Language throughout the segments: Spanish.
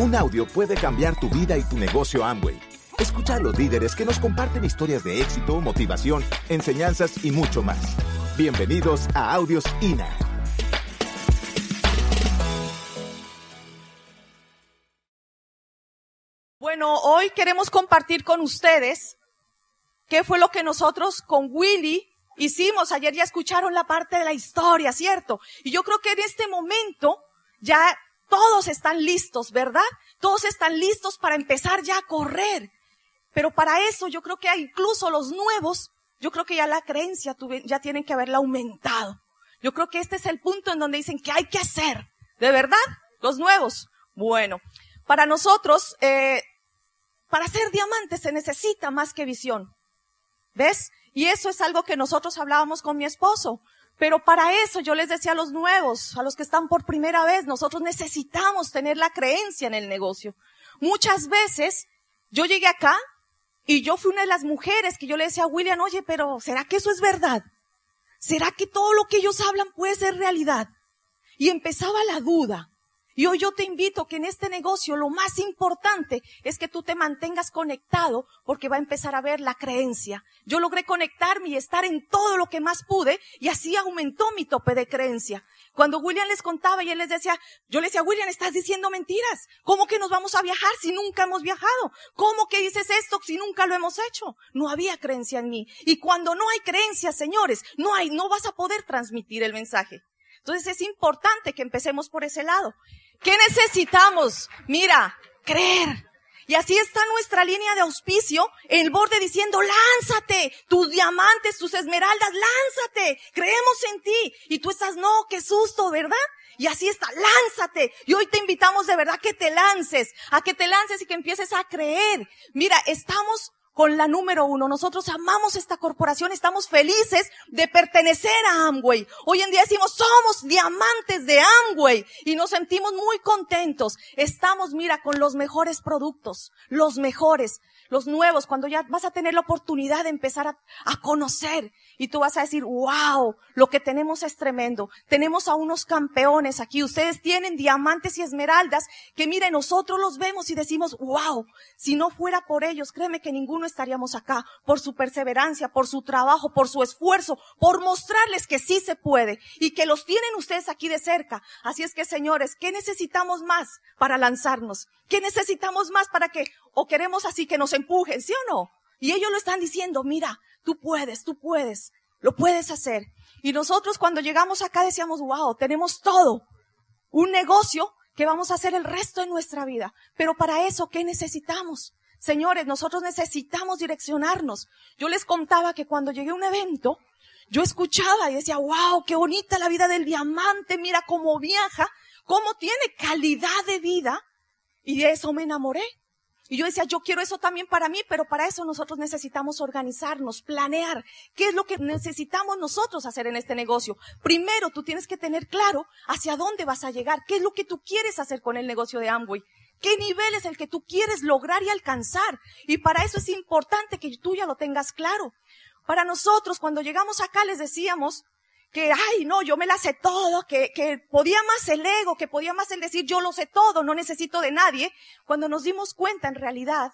Un audio puede cambiar tu vida y tu negocio Amway. Escucha a los líderes que nos comparten historias de éxito, motivación, enseñanzas y mucho más. Bienvenidos a Audios INA. Bueno, hoy queremos compartir con ustedes qué fue lo que nosotros con Willy hicimos. Ayer ya escucharon la parte de la historia, ¿cierto? Y yo creo que en este momento ya todos están listos, ¿verdad? Todos están listos para empezar ya a correr. Pero para eso yo creo que incluso los nuevos, yo creo que ya la creencia ya tienen que haberla aumentado. Yo creo que este es el punto en donde dicen que hay que hacer. ¿De verdad? Los nuevos. Bueno, para nosotros, eh, para ser diamantes se necesita más que visión. ¿Ves? Y eso es algo que nosotros hablábamos con mi esposo. Pero para eso yo les decía a los nuevos, a los que están por primera vez, nosotros necesitamos tener la creencia en el negocio. Muchas veces yo llegué acá y yo fui una de las mujeres que yo le decía a William, oye, pero ¿será que eso es verdad? ¿Será que todo lo que ellos hablan puede ser realidad? Y empezaba la duda. Y hoy yo te invito que en este negocio lo más importante es que tú te mantengas conectado porque va a empezar a ver la creencia. Yo logré conectarme y estar en todo lo que más pude y así aumentó mi tope de creencia. Cuando William les contaba y él les decía, yo le decía, William, estás diciendo mentiras. ¿Cómo que nos vamos a viajar si nunca hemos viajado? ¿Cómo que dices esto si nunca lo hemos hecho? No había creencia en mí. Y cuando no hay creencia, señores, no hay, no vas a poder transmitir el mensaje. Entonces es importante que empecemos por ese lado. ¿Qué necesitamos? Mira, creer. Y así está nuestra línea de auspicio, el borde diciendo, lánzate, tus diamantes, tus esmeraldas, lánzate, creemos en ti. Y tú estás, no, qué susto, ¿verdad? Y así está, lánzate. Y hoy te invitamos de verdad que te lances, a que te lances y que empieces a creer. Mira, estamos con la número uno. Nosotros amamos esta corporación, estamos felices de pertenecer a Amway. Hoy en día decimos, somos diamantes de Amway y nos sentimos muy contentos. Estamos, mira, con los mejores productos, los mejores, los nuevos, cuando ya vas a tener la oportunidad de empezar a, a conocer y tú vas a decir, wow, lo que tenemos es tremendo. Tenemos a unos campeones aquí. Ustedes tienen diamantes y esmeraldas que miren, nosotros los vemos y decimos, wow, si no fuera por ellos, créeme que ninguno estaríamos acá. Por su perseverancia, por su trabajo, por su esfuerzo, por mostrarles que sí se puede y que los tienen ustedes aquí de cerca. Así es que, señores, ¿qué necesitamos más para lanzarnos? ¿Qué necesitamos más para que, o queremos así que nos empujen, sí o no? Y ellos lo están diciendo, mira, tú puedes, tú puedes, lo puedes hacer. Y nosotros cuando llegamos acá decíamos, wow, tenemos todo. Un negocio que vamos a hacer el resto de nuestra vida. Pero para eso, ¿qué necesitamos? Señores, nosotros necesitamos direccionarnos. Yo les contaba que cuando llegué a un evento, yo escuchaba y decía, wow, qué bonita la vida del diamante, mira cómo viaja, cómo tiene calidad de vida. Y de eso me enamoré. Y yo decía, yo quiero eso también para mí, pero para eso nosotros necesitamos organizarnos, planear. ¿Qué es lo que necesitamos nosotros hacer en este negocio? Primero, tú tienes que tener claro hacia dónde vas a llegar, qué es lo que tú quieres hacer con el negocio de Amway. ¿Qué nivel es el que tú quieres lograr y alcanzar? Y para eso es importante que tú ya lo tengas claro. Para nosotros, cuando llegamos acá, les decíamos, que, ay, no, yo me la sé todo, que, que podía más el ego, que podía más el decir yo lo sé todo, no necesito de nadie, cuando nos dimos cuenta en realidad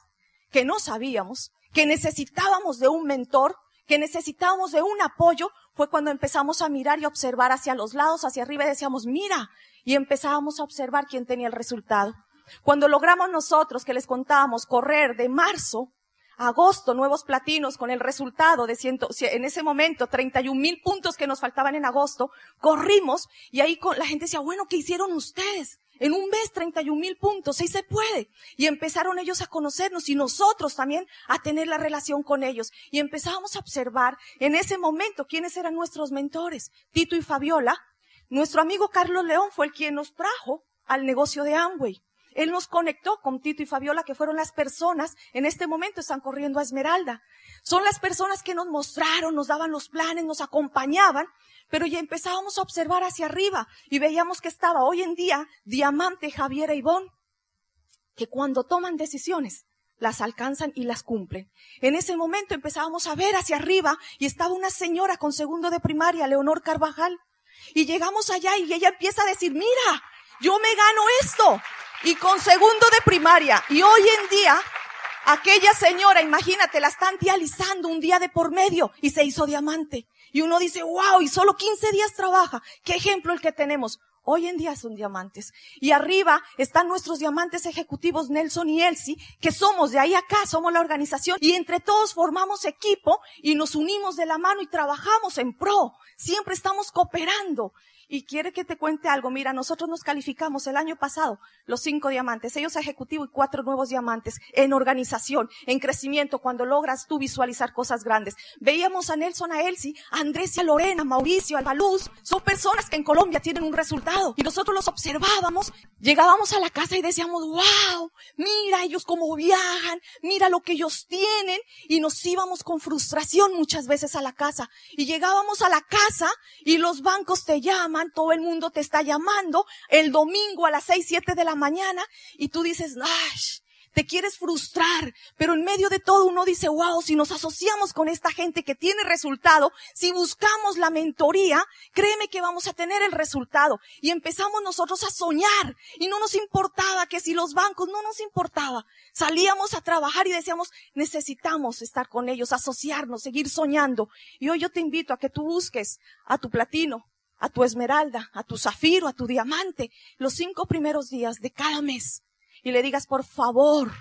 que no sabíamos, que necesitábamos de un mentor, que necesitábamos de un apoyo, fue cuando empezamos a mirar y observar hacia los lados, hacia arriba y decíamos, mira, y empezábamos a observar quién tenía el resultado. Cuando logramos nosotros, que les contábamos, correr de marzo agosto, nuevos platinos con el resultado de ciento, en ese momento 31 mil puntos que nos faltaban en agosto, corrimos y ahí con, la gente decía, bueno, ¿qué hicieron ustedes? En un mes 31 mil puntos, sí se puede. Y empezaron ellos a conocernos y nosotros también a tener la relación con ellos. Y empezábamos a observar en ese momento quiénes eran nuestros mentores. Tito y Fabiola. Nuestro amigo Carlos León fue el quien nos trajo al negocio de Amway. Él nos conectó con Tito y Fabiola, que fueron las personas, en este momento están corriendo a Esmeralda. Son las personas que nos mostraron, nos daban los planes, nos acompañaban, pero ya empezábamos a observar hacia arriba y veíamos que estaba hoy en día Diamante, Javier e Ivón, que cuando toman decisiones, las alcanzan y las cumplen. En ese momento empezábamos a ver hacia arriba y estaba una señora con segundo de primaria, Leonor Carvajal. Y llegamos allá y ella empieza a decir, mira, yo me gano esto. Y con segundo de primaria. Y hoy en día, aquella señora, imagínate, la están dializando un día de por medio y se hizo diamante. Y uno dice, wow, y solo 15 días trabaja. ¿Qué ejemplo el que tenemos? Hoy en día son diamantes. Y arriba están nuestros diamantes ejecutivos Nelson y Elsie, que somos de ahí acá, somos la organización y entre todos formamos equipo y nos unimos de la mano y trabajamos en pro. Siempre estamos cooperando. Y quiere que te cuente algo. Mira, nosotros nos calificamos el año pasado los cinco diamantes, ellos ejecutivo y cuatro nuevos diamantes en organización, en crecimiento, cuando logras tú visualizar cosas grandes. Veíamos a Nelson, a Elsie, a Andrés y a Lorena, Mauricio, a Baluz. Son personas que en Colombia tienen un resultado. Y nosotros los observábamos. Llegábamos a la casa y decíamos, wow, mira ellos cómo viajan, mira lo que ellos tienen. Y nos íbamos con frustración muchas veces a la casa. Y llegábamos a la casa y los bancos te llaman todo el mundo te está llamando el domingo a las seis, siete de la mañana y tú dices, ¡ay! Te quieres frustrar, pero en medio de todo uno dice, wow, si nos asociamos con esta gente que tiene resultado, si buscamos la mentoría, créeme que vamos a tener el resultado. Y empezamos nosotros a soñar y no nos importaba que si los bancos, no nos importaba. Salíamos a trabajar y decíamos, necesitamos estar con ellos, asociarnos, seguir soñando. Y hoy yo te invito a que tú busques a tu platino, a tu esmeralda, a tu zafiro, a tu diamante, los cinco primeros días de cada mes y le digas, por favor,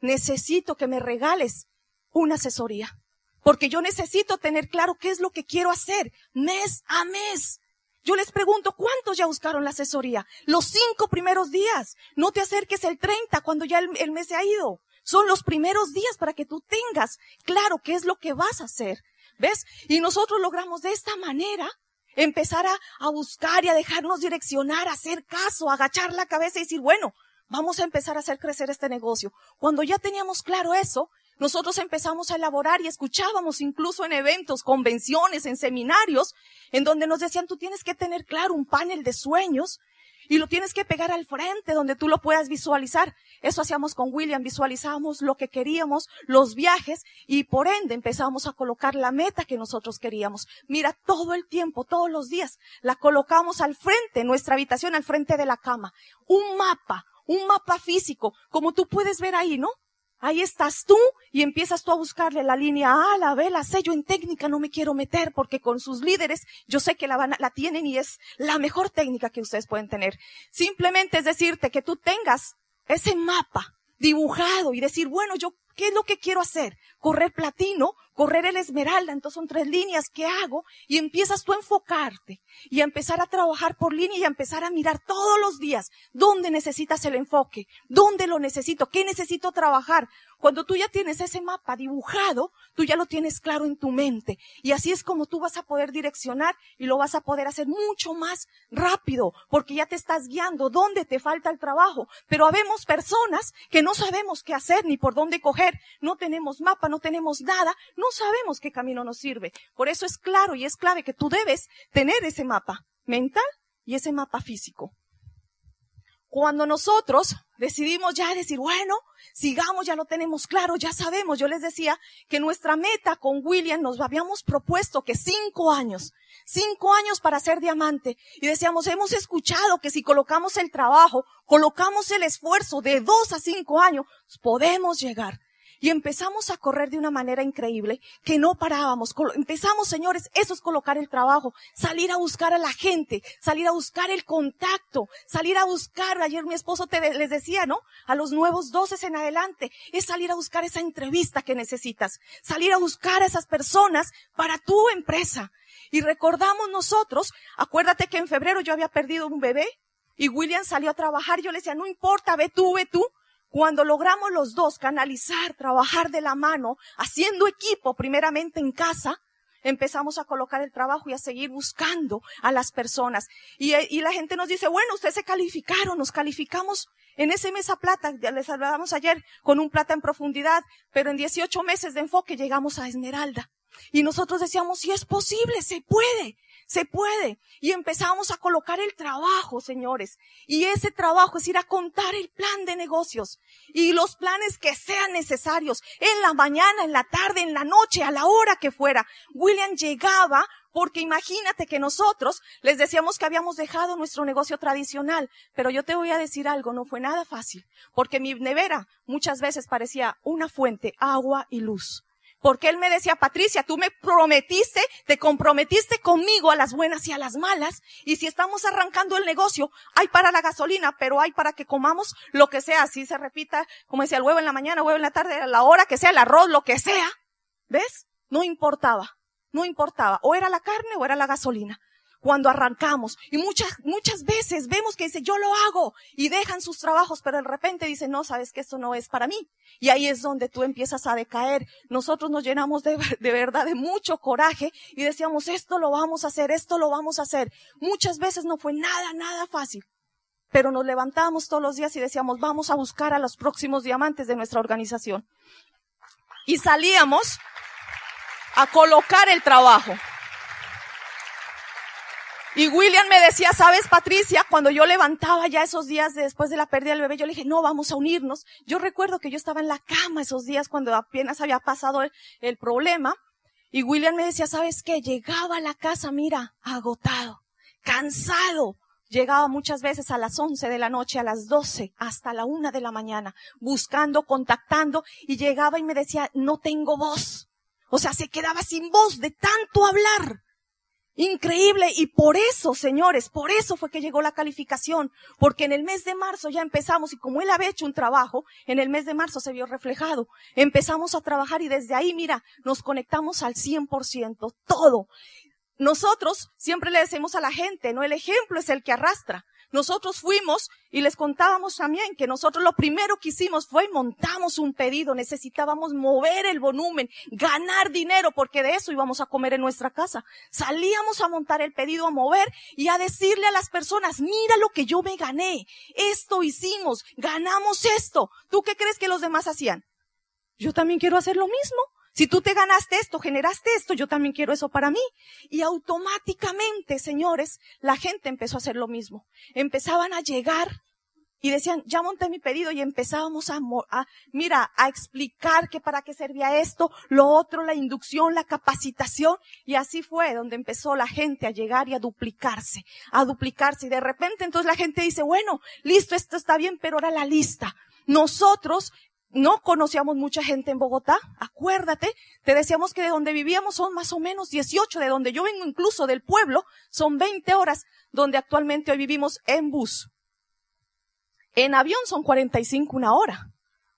necesito que me regales una asesoría. Porque yo necesito tener claro qué es lo que quiero hacer mes a mes. Yo les pregunto, ¿cuántos ya buscaron la asesoría? Los cinco primeros días. No te acerques el 30 cuando ya el, el mes se ha ido. Son los primeros días para que tú tengas claro qué es lo que vas a hacer. ¿Ves? Y nosotros logramos de esta manera empezar a, buscar y a dejarnos direccionar, a hacer caso, a agachar la cabeza y decir, bueno, vamos a empezar a hacer crecer este negocio. Cuando ya teníamos claro eso, nosotros empezamos a elaborar y escuchábamos incluso en eventos, convenciones, en seminarios, en donde nos decían, tú tienes que tener claro un panel de sueños y lo tienes que pegar al frente donde tú lo puedas visualizar. Eso hacíamos con William, visualizábamos lo que queríamos, los viajes y por ende empezamos a colocar la meta que nosotros queríamos. Mira, todo el tiempo, todos los días, la colocamos al frente, nuestra habitación al frente de la cama. Un mapa, un mapa físico, como tú puedes ver ahí, ¿no? Ahí estás tú y empiezas tú a buscarle la línea A, la B, la C. Yo en técnica no me quiero meter porque con sus líderes yo sé que la, van, la tienen y es la mejor técnica que ustedes pueden tener. Simplemente es decirte que tú tengas ese mapa dibujado y decir, bueno, yo, ¿qué es lo que quiero hacer? Correr platino, correr el esmeralda, entonces son tres líneas que hago y empiezas tú a enfocarte y a empezar a trabajar por línea y a empezar a mirar todos los días dónde necesitas el enfoque, dónde lo necesito, qué necesito trabajar. Cuando tú ya tienes ese mapa dibujado, tú ya lo tienes claro en tu mente y así es como tú vas a poder direccionar y lo vas a poder hacer mucho más rápido porque ya te estás guiando dónde te falta el trabajo. Pero habemos personas que no sabemos qué hacer ni por dónde coger, no tenemos mapa, no tenemos nada, no sabemos qué camino nos sirve. Por eso es claro y es clave que tú debes tener ese mapa mental y ese mapa físico. Cuando nosotros decidimos ya decir, bueno, sigamos, ya lo tenemos claro, ya sabemos. Yo les decía que nuestra meta con William nos habíamos propuesto que cinco años, cinco años para ser diamante. Y decíamos, hemos escuchado que si colocamos el trabajo, colocamos el esfuerzo de dos a cinco años, podemos llegar. Y empezamos a correr de una manera increíble que no parábamos. Empezamos, señores, eso es colocar el trabajo, salir a buscar a la gente, salir a buscar el contacto, salir a buscar, ayer mi esposo te, les decía, ¿no? A los nuevos doces en adelante, es salir a buscar esa entrevista que necesitas, salir a buscar a esas personas para tu empresa. Y recordamos nosotros, acuérdate que en febrero yo había perdido un bebé y William salió a trabajar, yo le decía, no importa, ve tú, ve tú, cuando logramos los dos canalizar, trabajar de la mano, haciendo equipo primeramente en casa, empezamos a colocar el trabajo y a seguir buscando a las personas. Y, y, la gente nos dice, bueno, ustedes se calificaron, nos calificamos en ese mesa plata, ya les hablábamos ayer, con un plata en profundidad, pero en 18 meses de enfoque llegamos a esmeralda. Y nosotros decíamos, si es posible, se puede. Se puede. Y empezamos a colocar el trabajo, señores. Y ese trabajo es ir a contar el plan de negocios. Y los planes que sean necesarios. En la mañana, en la tarde, en la noche, a la hora que fuera. William llegaba Porque imagínate que nosotros les decíamos que habíamos dejado nuestro negocio tradicional, pero yo te voy a decir algo, no fue nada fácil, porque mi nevera muchas veces parecía una fuente, agua y luz. Porque él me decía, Patricia, tú me prometiste, te comprometiste conmigo a las buenas y a las malas. Y si estamos arrancando el negocio, hay para la gasolina, pero hay para que comamos lo que sea. Así se repita, como decía, el huevo en la mañana, huevo en la tarde, a la hora que sea, el arroz, lo que sea. ¿Ves? No importaba. No importaba. O era la carne o era la gasolina cuando arrancamos. Y muchas, muchas veces vemos que dice, yo lo hago y dejan sus trabajos, pero de repente dicen, no, sabes que esto no es para mí. Y ahí es donde tú empiezas a decaer. Nosotros nos llenamos de, de verdad de mucho coraje y decíamos, esto lo vamos a hacer, esto lo vamos a hacer. Muchas veces no fue nada, nada fácil. Pero nos levantábamos todos los días y decíamos, vamos a buscar a los próximos diamantes de nuestra organización. Y salíamos a colocar el trabajo. Y William me decía, sabes, Patricia, cuando yo levantaba ya esos días después de la pérdida del bebé, yo le dije, no, vamos a unirnos. Yo recuerdo que yo estaba en la cama esos días cuando apenas había pasado el, problema. Y William me decía, sabes qué, llegaba a la casa, mira, agotado, cansado. Llegaba muchas veces a las 11 de la noche, a las 12, hasta la una de la mañana, buscando, contactando, y llegaba y me decía, no tengo voz. O sea, se quedaba sin voz de tanto hablar. Increíble. Y por eso, señores, por eso fue que llegó la calificación. Porque en el mes de marzo ya empezamos y como él había hecho un trabajo, en el mes de marzo se vio reflejado. Empezamos a trabajar y desde ahí, mira, nos conectamos al 100%, todo. Nosotros siempre le decimos a la gente, no el ejemplo es el que arrastra. Nosotros fuimos y les contábamos también que nosotros lo primero que hicimos fue montamos un pedido, necesitábamos mover el volumen, ganar dinero, porque de eso íbamos a comer en nuestra casa. Salíamos a montar el pedido, a mover y a decirle a las personas, mira lo que yo me gané, esto hicimos, ganamos esto. ¿Tú qué crees que los demás hacían? Yo también quiero hacer lo mismo. Si tú te ganaste esto, generaste esto, yo también quiero eso para mí. Y automáticamente, señores, la gente empezó a hacer lo mismo. Empezaban a llegar y decían, ya monté mi pedido y empezábamos a, mira, a explicar que para qué servía esto, lo otro, la inducción, la capacitación. Y así fue donde empezó la gente a llegar y a duplicarse, a duplicarse. Y de repente entonces la gente dice, bueno, listo, esto está bien, pero ahora la lista. Nosotros no conocíamos mucha gente en Bogotá, acuérdate, te decíamos que de donde vivíamos son más o menos 18, de donde yo vengo incluso del pueblo, son 20 horas, donde actualmente hoy vivimos en bus. En avión son 45 una hora.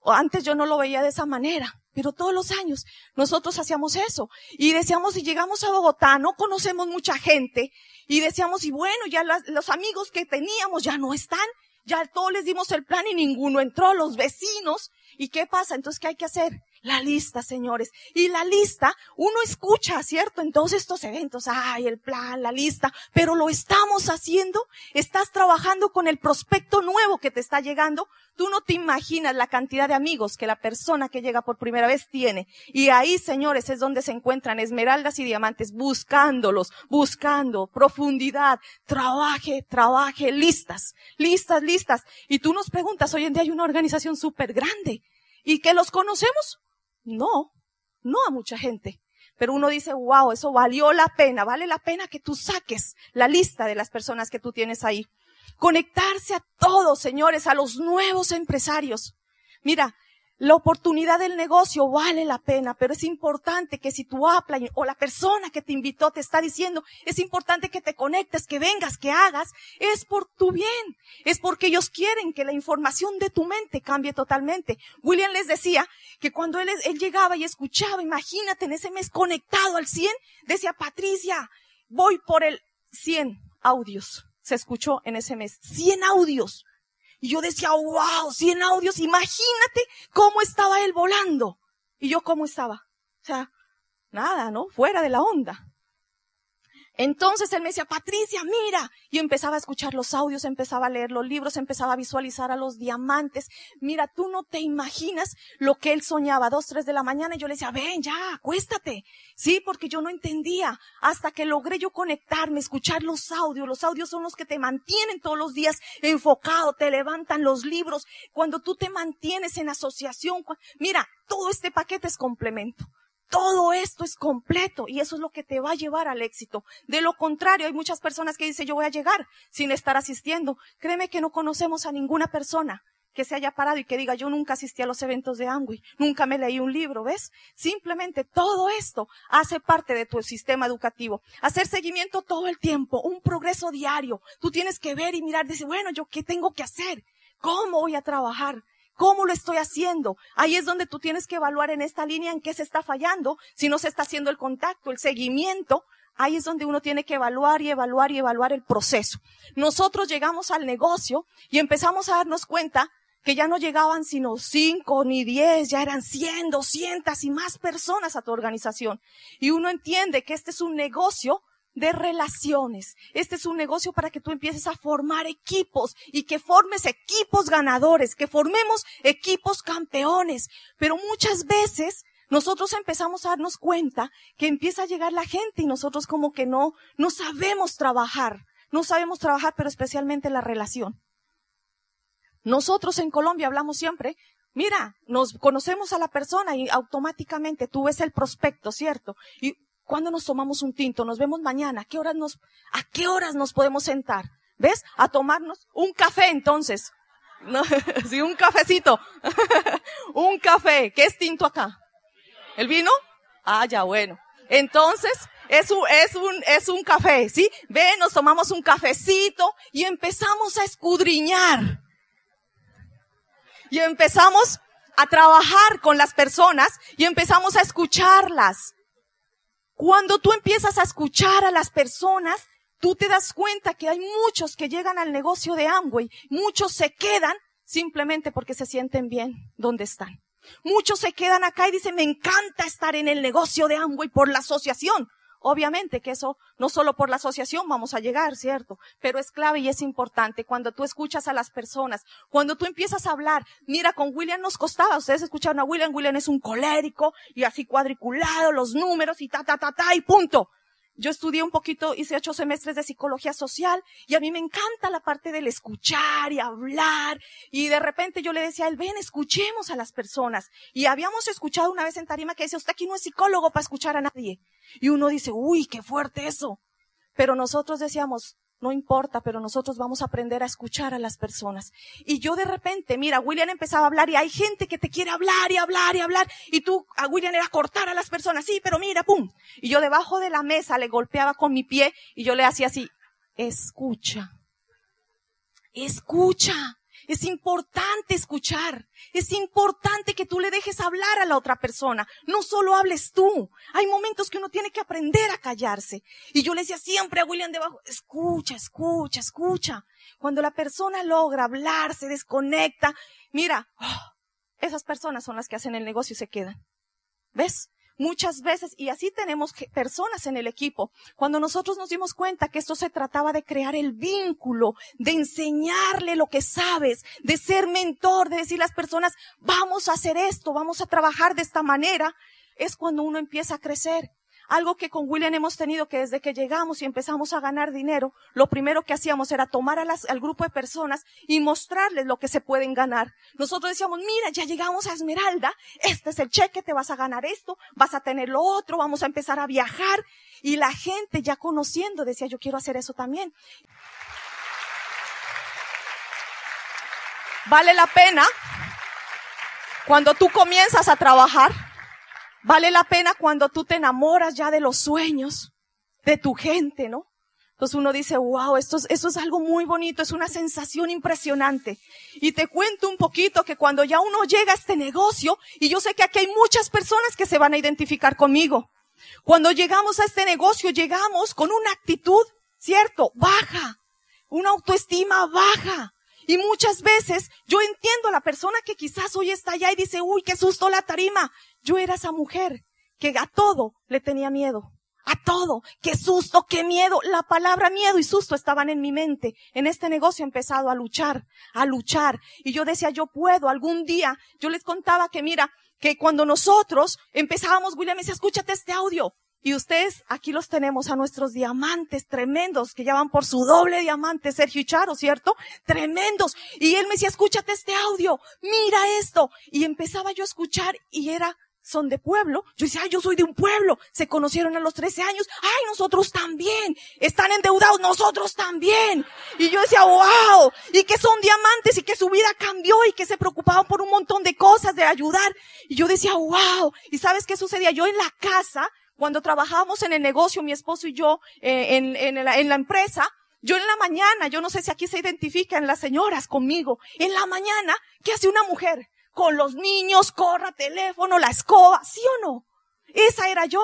Antes yo no lo veía de esa manera, pero todos los años nosotros hacíamos eso. Y decíamos, si llegamos a Bogotá, no conocemos mucha gente. Y decíamos, y bueno, ya los amigos que teníamos ya no están. Ya todos les dimos el plan y ninguno entró, los vecinos. ¿Y qué pasa? Entonces, ¿qué hay que hacer? La lista, señores. Y la lista, uno escucha, ¿cierto? En todos estos eventos, ay, el plan, la lista, pero lo estamos haciendo. Estás trabajando con el prospecto nuevo que te está llegando. Tú no te imaginas la cantidad de amigos que la persona que llega por primera vez tiene. Y ahí, señores, es donde se encuentran esmeraldas y diamantes, buscándolos, buscando profundidad, trabaje, trabaje, listas, listas, listas. Y tú nos preguntas, hoy en día hay una organización súper grande. ¿Y que los conocemos? No, no a mucha gente. Pero uno dice, wow, eso valió la pena, vale la pena que tú saques la lista de las personas que tú tienes ahí. Conectarse a todos, señores, a los nuevos empresarios. Mira, la oportunidad del negocio vale la pena, pero es importante que si tu apla o la persona que te invitó te está diciendo, es importante que te conectes, que vengas, que hagas, es por tu bien. Es porque ellos quieren que la información de tu mente cambie totalmente. William les decía que cuando él, él llegaba y escuchaba, imagínate en ese mes conectado al 100, decía, Patricia, voy por el 100 audios. Se escuchó en ese mes. 100 audios. Y yo decía, wow, 100 audios, imagínate cómo estaba él volando. Y yo cómo estaba. O sea, nada, ¿no? Fuera de la onda. Entonces él me decía, Patricia, mira. Y empezaba a escuchar los audios, empezaba a leer los libros, empezaba a visualizar a los diamantes. Mira, tú no te imaginas lo que él soñaba, dos, tres de la mañana. Y yo le decía, ven ya, acuéstate. Sí, porque yo no entendía. Hasta que logré yo conectarme, escuchar los audios. Los audios son los que te mantienen todos los días enfocado, te levantan los libros. Cuando tú te mantienes en asociación, mira, todo este paquete es complemento. Todo esto es completo y eso es lo que te va a llevar al éxito. De lo contrario, hay muchas personas que dicen yo voy a llegar sin estar asistiendo. Créeme que no conocemos a ninguna persona que se haya parado y que diga yo nunca asistí a los eventos de Amway, nunca me leí un libro, ¿ves? Simplemente todo esto hace parte de tu sistema educativo. Hacer seguimiento todo el tiempo, un progreso diario. Tú tienes que ver y mirar, dice, bueno, yo qué tengo que hacer? ¿Cómo voy a trabajar? ¿Cómo lo estoy haciendo? Ahí es donde tú tienes que evaluar en esta línea en qué se está fallando, si no se está haciendo el contacto, el seguimiento. Ahí es donde uno tiene que evaluar y evaluar y evaluar el proceso. Nosotros llegamos al negocio y empezamos a darnos cuenta que ya no llegaban sino cinco ni diez, ya eran cien, doscientas y más personas a tu organización. Y uno entiende que este es un negocio de relaciones. Este es un negocio para que tú empieces a formar equipos y que formes equipos ganadores, que formemos equipos campeones. Pero muchas veces nosotros empezamos a darnos cuenta que empieza a llegar la gente y nosotros como que no, no sabemos trabajar. No sabemos trabajar, pero especialmente la relación. Nosotros en Colombia hablamos siempre, mira, nos conocemos a la persona y automáticamente tú ves el prospecto, ¿cierto? Y ¿Cuándo nos tomamos un tinto? Nos vemos mañana. ¿A qué horas nos, a qué horas nos podemos sentar? ¿Ves? A tomarnos un café entonces. No, sí, un cafecito. un café. ¿Qué es tinto acá? ¿El vino? Ah, ya, bueno. Entonces, es un, es un, es un café, ¿sí? Ven, nos tomamos un cafecito y empezamos a escudriñar. Y empezamos a trabajar con las personas y empezamos a escucharlas. Cuando tú empiezas a escuchar a las personas, tú te das cuenta que hay muchos que llegan al negocio de Amway, muchos se quedan simplemente porque se sienten bien donde están. Muchos se quedan acá y dicen, me encanta estar en el negocio de Amway por la asociación. Obviamente que eso no solo por la asociación vamos a llegar, ¿cierto? Pero es clave y es importante cuando tú escuchas a las personas, cuando tú empiezas a hablar. Mira, con William nos costaba, ustedes escucharon a William, William es un colérico y así cuadriculado, los números y ta, ta, ta, ta y punto. Yo estudié un poquito, hice ocho semestres de psicología social y a mí me encanta la parte del escuchar y hablar. Y de repente yo le decía a él, ven, escuchemos a las personas. Y habíamos escuchado una vez en Tarima que decía, usted aquí no es psicólogo para escuchar a nadie. Y uno dice, uy, qué fuerte eso. Pero nosotros decíamos, no importa, pero nosotros vamos a aprender a escuchar a las personas. Y yo de repente, mira, William empezaba a hablar y hay gente que te quiere hablar y hablar y hablar. Y tú, a William era cortar a las personas, sí, pero mira, pum. Y yo debajo de la mesa le golpeaba con mi pie y yo le hacía así, escucha. Escucha. Es importante escuchar. Es importante que tú le dejes hablar a la otra persona. No solo hables tú. Hay momentos que uno tiene que aprender a callarse. Y yo le decía siempre a William debajo, escucha, escucha, escucha. Cuando la persona logra hablar, se desconecta. Mira, oh, esas personas son las que hacen el negocio y se quedan. ¿Ves? Muchas veces, y así tenemos personas en el equipo, cuando nosotros nos dimos cuenta que esto se trataba de crear el vínculo, de enseñarle lo que sabes, de ser mentor, de decir a las personas, vamos a hacer esto, vamos a trabajar de esta manera, es cuando uno empieza a crecer. Algo que con William hemos tenido que desde que llegamos y empezamos a ganar dinero, lo primero que hacíamos era tomar al grupo de personas y mostrarles lo que se pueden ganar. Nosotros decíamos, mira, ya llegamos a Esmeralda, este es el cheque, te vas a ganar esto, vas a tener lo otro, vamos a empezar a viajar. Y la gente ya conociendo decía, yo quiero hacer eso también. Vale la pena cuando tú comienzas a trabajar Vale la pena cuando tú te enamoras ya de los sueños de tu gente, ¿no? Entonces uno dice, wow, esto es, esto es algo muy bonito, es una sensación impresionante. Y te cuento un poquito que cuando ya uno llega a este negocio, y yo sé que aquí hay muchas personas que se van a identificar conmigo, cuando llegamos a este negocio, llegamos con una actitud, cierto, baja, una autoestima baja. Y muchas veces yo entiendo a la persona que quizás hoy está allá y dice, uy, qué susto la tarima. Yo era esa mujer que a todo le tenía miedo. A todo. Qué susto, qué miedo. La palabra miedo y susto estaban en mi mente. En este negocio he empezado a luchar, a luchar. Y yo decía, yo puedo. Algún día yo les contaba que mira, que cuando nosotros empezábamos, William me decía, escúchate este audio. Y ustedes, aquí los tenemos a nuestros diamantes tremendos, que ya van por su doble diamante, Sergio y Charo, ¿cierto? Tremendos. Y él me decía, escúchate este audio, mira esto. Y empezaba yo a escuchar y era son de pueblo. Yo decía, ay, yo soy de un pueblo. Se conocieron a los 13 años. Ay, nosotros también. Están endeudados, nosotros también. Y yo decía, wow. Y que son diamantes y que su vida cambió y que se preocupaban por un montón de cosas, de ayudar. Y yo decía, wow. ¿Y sabes qué sucedía? Yo en la casa, cuando trabajábamos en el negocio, mi esposo y yo, eh, en, en, la, en la empresa, yo en la mañana, yo no sé si aquí se identifican las señoras conmigo, en la mañana, ¿qué hace una mujer? Con los niños, corra, teléfono, la escoba, ¿sí o no? Esa era yo.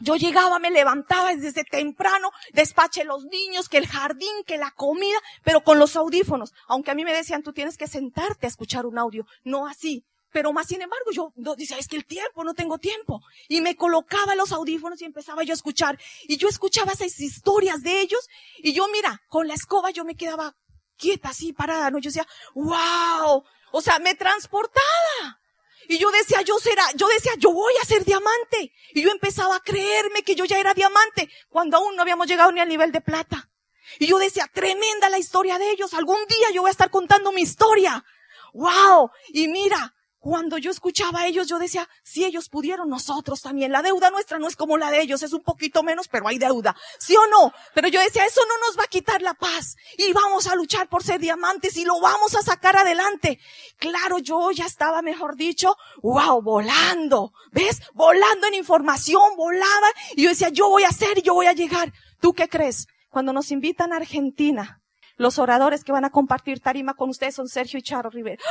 Yo llegaba, me levantaba desde temprano, despaché los niños, que el jardín, que la comida, pero con los audífonos. Aunque a mí me decían, tú tienes que sentarte a escuchar un audio. No así. Pero más sin embargo, yo no, decía, es que el tiempo, no tengo tiempo. Y me colocaba los audífonos y empezaba yo a escuchar. Y yo escuchaba esas historias de ellos. Y yo, mira, con la escoba yo me quedaba quieta así, parada, ¿no? Yo decía, wow, o sea, me transportaba. Y yo decía, yo será, yo decía, yo voy a ser diamante. Y yo empezaba a creerme que yo ya era diamante, cuando aún no habíamos llegado ni al nivel de plata. Y yo decía, tremenda la historia de ellos. Algún día yo voy a estar contando mi historia. Wow. Y mira, cuando yo escuchaba a ellos, yo decía, si ellos pudieron, nosotros también. La deuda nuestra no es como la de ellos, es un poquito menos, pero hay deuda. ¿Sí o no? Pero yo decía, eso no nos va a quitar la paz. Y vamos a luchar por ser diamantes y lo vamos a sacar adelante. Claro, yo ya estaba, mejor dicho, wow, volando. ¿Ves? Volando en información, volaba. Y yo decía, yo voy a hacer yo voy a llegar. ¿Tú qué crees? Cuando nos invitan a Argentina, los oradores que van a compartir tarima con ustedes son Sergio y Charo Rivera.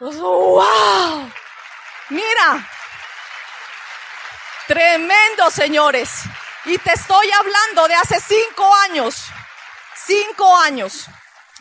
¡Wow! Mira. Tremendo, señores. Y te estoy hablando de hace cinco años. Cinco años.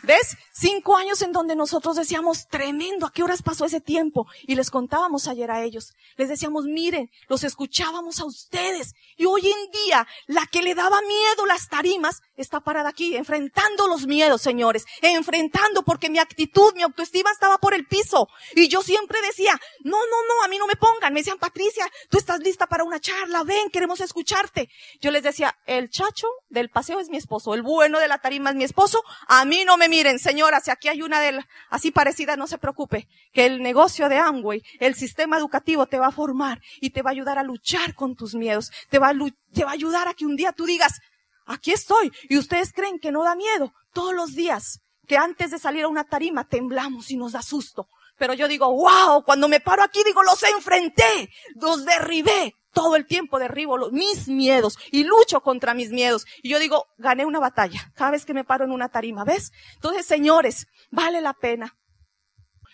¿Ves? Cinco años en donde nosotros decíamos, tremendo, ¿a qué horas pasó ese tiempo? Y les contábamos ayer a ellos. Les decíamos, miren, los escuchábamos a ustedes. Y hoy en día, la que le daba miedo las tarimas está parada aquí, enfrentando los miedos, señores. Enfrentando, porque mi actitud, mi autoestima estaba por el piso. Y yo siempre decía, no, no, no, a mí no me pongan. Me decían, Patricia, tú estás lista para una charla, ven, queremos escucharte. Yo les decía, el chacho del paseo es mi esposo, el bueno de la tarima es mi esposo. A mí no me miren, señor si aquí hay una de así parecida, no se preocupe, que el negocio de Amway, el sistema educativo te va a formar y te va a ayudar a luchar con tus miedos, te va a ayudar a que un día tú digas, aquí estoy, y ustedes creen que no da miedo, todos los días, que antes de salir a una tarima temblamos y nos da susto. Pero yo digo, wow, cuando me paro aquí digo, los enfrenté, los derribé, todo el tiempo derribo los, mis miedos y lucho contra mis miedos. Y yo digo, gané una batalla cada vez que me paro en una tarima, ¿ves? Entonces, señores, vale la pena.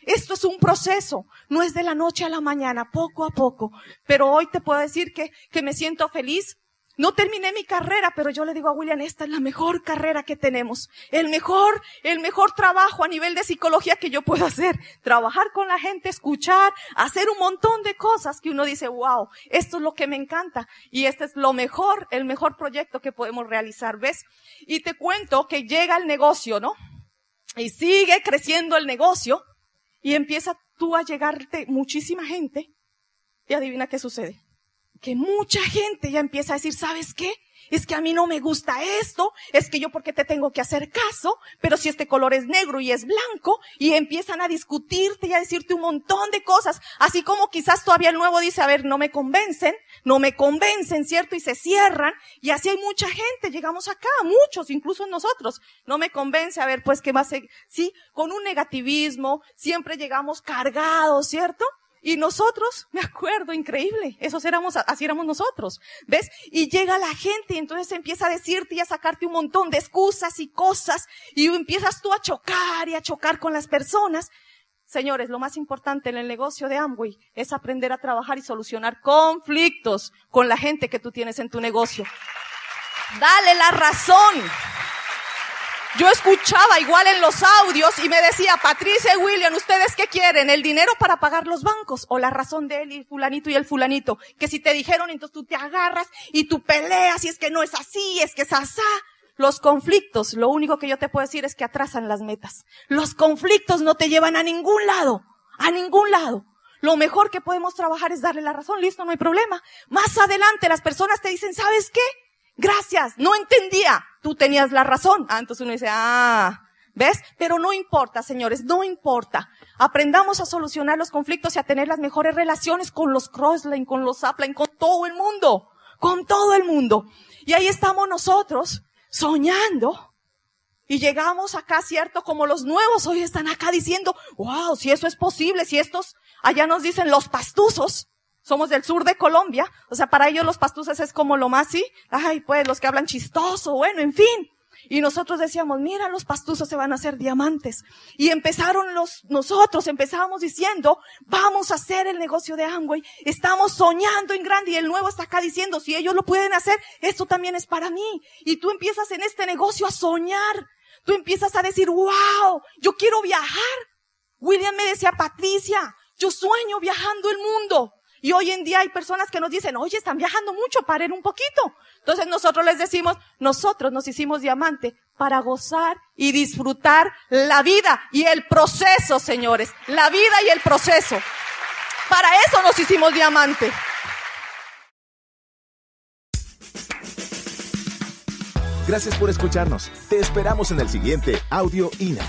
Esto es un proceso, no es de la noche a la mañana, poco a poco. Pero hoy te puedo decir que, que me siento feliz no terminé mi carrera, pero yo le digo a William, esta es la mejor carrera que tenemos. El mejor, el mejor trabajo a nivel de psicología que yo puedo hacer. Trabajar con la gente, escuchar, hacer un montón de cosas que uno dice, wow, esto es lo que me encanta. Y este es lo mejor, el mejor proyecto que podemos realizar, ¿ves? Y te cuento que llega el negocio, ¿no? Y sigue creciendo el negocio y empieza tú a llegarte muchísima gente. Y adivina qué sucede que mucha gente ya empieza a decir, ¿sabes qué? Es que a mí no me gusta esto, es que yo porque te tengo que hacer caso, pero si este color es negro y es blanco, y empiezan a discutirte y a decirte un montón de cosas, así como quizás todavía el nuevo dice, a ver, no me convencen, no me convencen, ¿cierto? Y se cierran, y así hay mucha gente, llegamos acá, muchos, incluso nosotros, no me convence, a ver, pues, ¿qué más? Sí, con un negativismo, siempre llegamos cargados, ¿cierto? Y nosotros, me acuerdo, increíble, esos éramos, así éramos nosotros, ¿ves? Y llega la gente y entonces empieza a decirte y a sacarte un montón de excusas y cosas y empiezas tú a chocar y a chocar con las personas. Señores, lo más importante en el negocio de Amway es aprender a trabajar y solucionar conflictos con la gente que tú tienes en tu negocio. Dale la razón. Yo escuchaba igual en los audios y me decía, Patricia y William, ¿ustedes qué quieren? ¿El dinero para pagar los bancos? ¿O la razón de él y fulanito y el fulanito? Que si te dijeron, entonces tú te agarras y tú peleas y es que no es así, es que es asá. Los conflictos, lo único que yo te puedo decir es que atrasan las metas. Los conflictos no te llevan a ningún lado, a ningún lado. Lo mejor que podemos trabajar es darle la razón, listo, no hay problema. Más adelante las personas te dicen, ¿sabes qué? Gracias, no entendía. Tú tenías la razón. Ah, entonces uno dice, ah, ¿Ves? Pero no importa, señores, no importa. Aprendamos a solucionar los conflictos y a tener las mejores relaciones con los Crossline, con los Upline, con todo el mundo. Con todo el mundo. Y ahí estamos nosotros, soñando. Y llegamos acá, ¿cierto? Como los nuevos hoy están acá diciendo, wow, si eso es posible, si estos, allá nos dicen los pastuzos, somos del sur de Colombia, o sea, para ellos los pastuzos es como lo más, sí, ay, pues los que hablan chistoso, bueno, en fin. Y nosotros decíamos, mira, los pastuzos se van a hacer diamantes. Y empezaron los, nosotros empezábamos diciendo, vamos a hacer el negocio de Amway. Estamos soñando en grande y el nuevo está acá diciendo, si ellos lo pueden hacer, esto también es para mí. Y tú empiezas en este negocio a soñar. Tú empiezas a decir, wow, yo quiero viajar. William me decía, Patricia, yo sueño viajando el mundo. Y hoy en día hay personas que nos dicen, oye, están viajando mucho, paren un poquito. Entonces nosotros les decimos, nosotros nos hicimos diamante para gozar y disfrutar la vida y el proceso, señores. La vida y el proceso. Para eso nos hicimos diamante. Gracias por escucharnos. Te esperamos en el siguiente Audio INA.